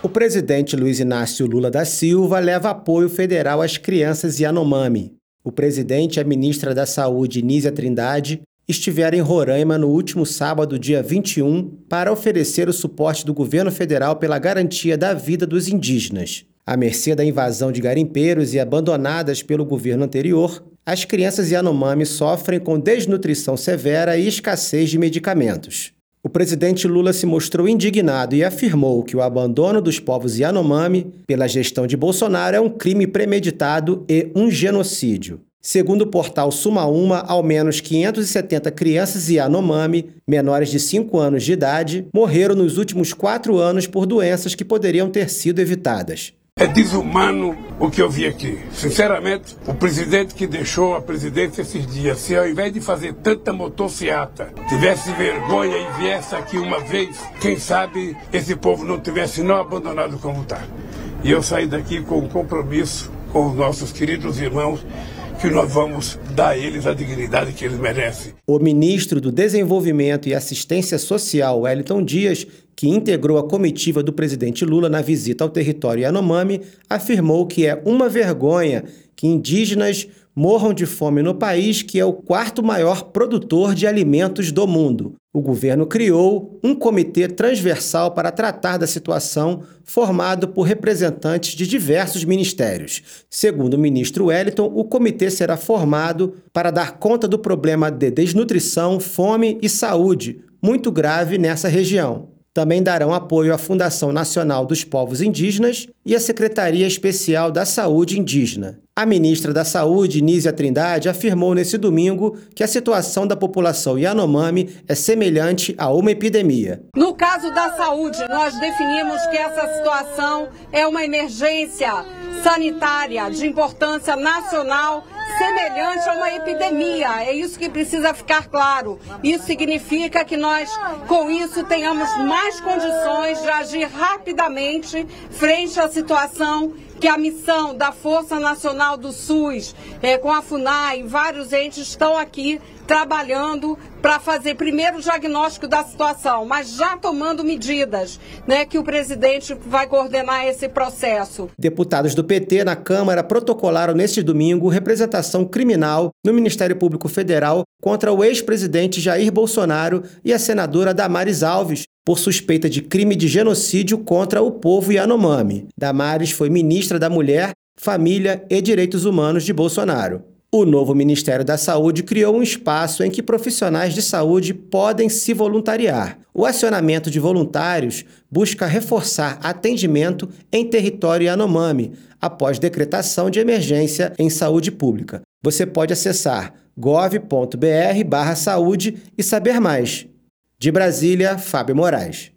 O presidente Luiz Inácio Lula da Silva leva apoio federal às crianças Yanomami. O presidente e a ministra da Saúde, Nízia Trindade, estiveram em Roraima no último sábado, dia 21, para oferecer o suporte do governo federal pela garantia da vida dos indígenas. À mercê da invasão de garimpeiros e abandonadas pelo governo anterior, as crianças Yanomami sofrem com desnutrição severa e escassez de medicamentos. O presidente Lula se mostrou indignado e afirmou que o abandono dos povos Yanomami pela gestão de Bolsonaro é um crime premeditado e um genocídio. Segundo o portal Suma Uma, ao menos 570 crianças Yanomami, menores de 5 anos de idade, morreram nos últimos quatro anos por doenças que poderiam ter sido evitadas. É desumano o que eu vi aqui. Sinceramente, o presidente que deixou a presidência esses dias, se ao invés de fazer tanta motociata, tivesse vergonha e viesse aqui uma vez, quem sabe esse povo não tivesse não abandonado como está. E eu saí daqui com um compromisso com os nossos queridos irmãos que nós vamos dar a eles a dignidade que eles merecem. O ministro do Desenvolvimento e Assistência Social, Wellington Dias, que integrou a comitiva do presidente Lula na visita ao território Yanomami, afirmou que é uma vergonha que indígenas morram de fome no país que é o quarto maior produtor de alimentos do mundo. O governo criou um comitê transversal para tratar da situação, formado por representantes de diversos ministérios. Segundo o ministro Wellington, o comitê será formado para dar conta do problema de desnutrição, fome e saúde, muito grave nessa região. Também darão apoio à Fundação Nacional dos Povos Indígenas e à Secretaria Especial da Saúde Indígena. A ministra da Saúde, Nízia Trindade, afirmou nesse domingo que a situação da população Yanomami é semelhante a uma epidemia. No caso da saúde, nós definimos que essa situação é uma emergência sanitária de importância nacional semelhante a uma epidemia. É isso que precisa ficar claro. Isso significa que nós, com isso, tenhamos mais condições de agir rapidamente frente à situação que a missão da Força Nacional do SUS, é, com a FUNAI, vários entes estão aqui trabalhando para fazer primeiro o diagnóstico da situação, mas já tomando medidas, né, que o presidente vai coordenar esse processo. Deputados do PT na Câmara protocolaram neste domingo representação criminal no Ministério Público Federal contra o ex-presidente Jair Bolsonaro e a senadora Damares Alves por suspeita de crime de genocídio contra o povo Yanomami. Damares foi ministra da Mulher, Família e Direitos Humanos de Bolsonaro. O novo Ministério da Saúde criou um espaço em que profissionais de saúde podem se voluntariar. O acionamento de voluntários busca reforçar atendimento em território Yanomami, após decretação de emergência em saúde pública. Você pode acessar gov.br/saúde e saber mais. De Brasília, Fábio Moraes.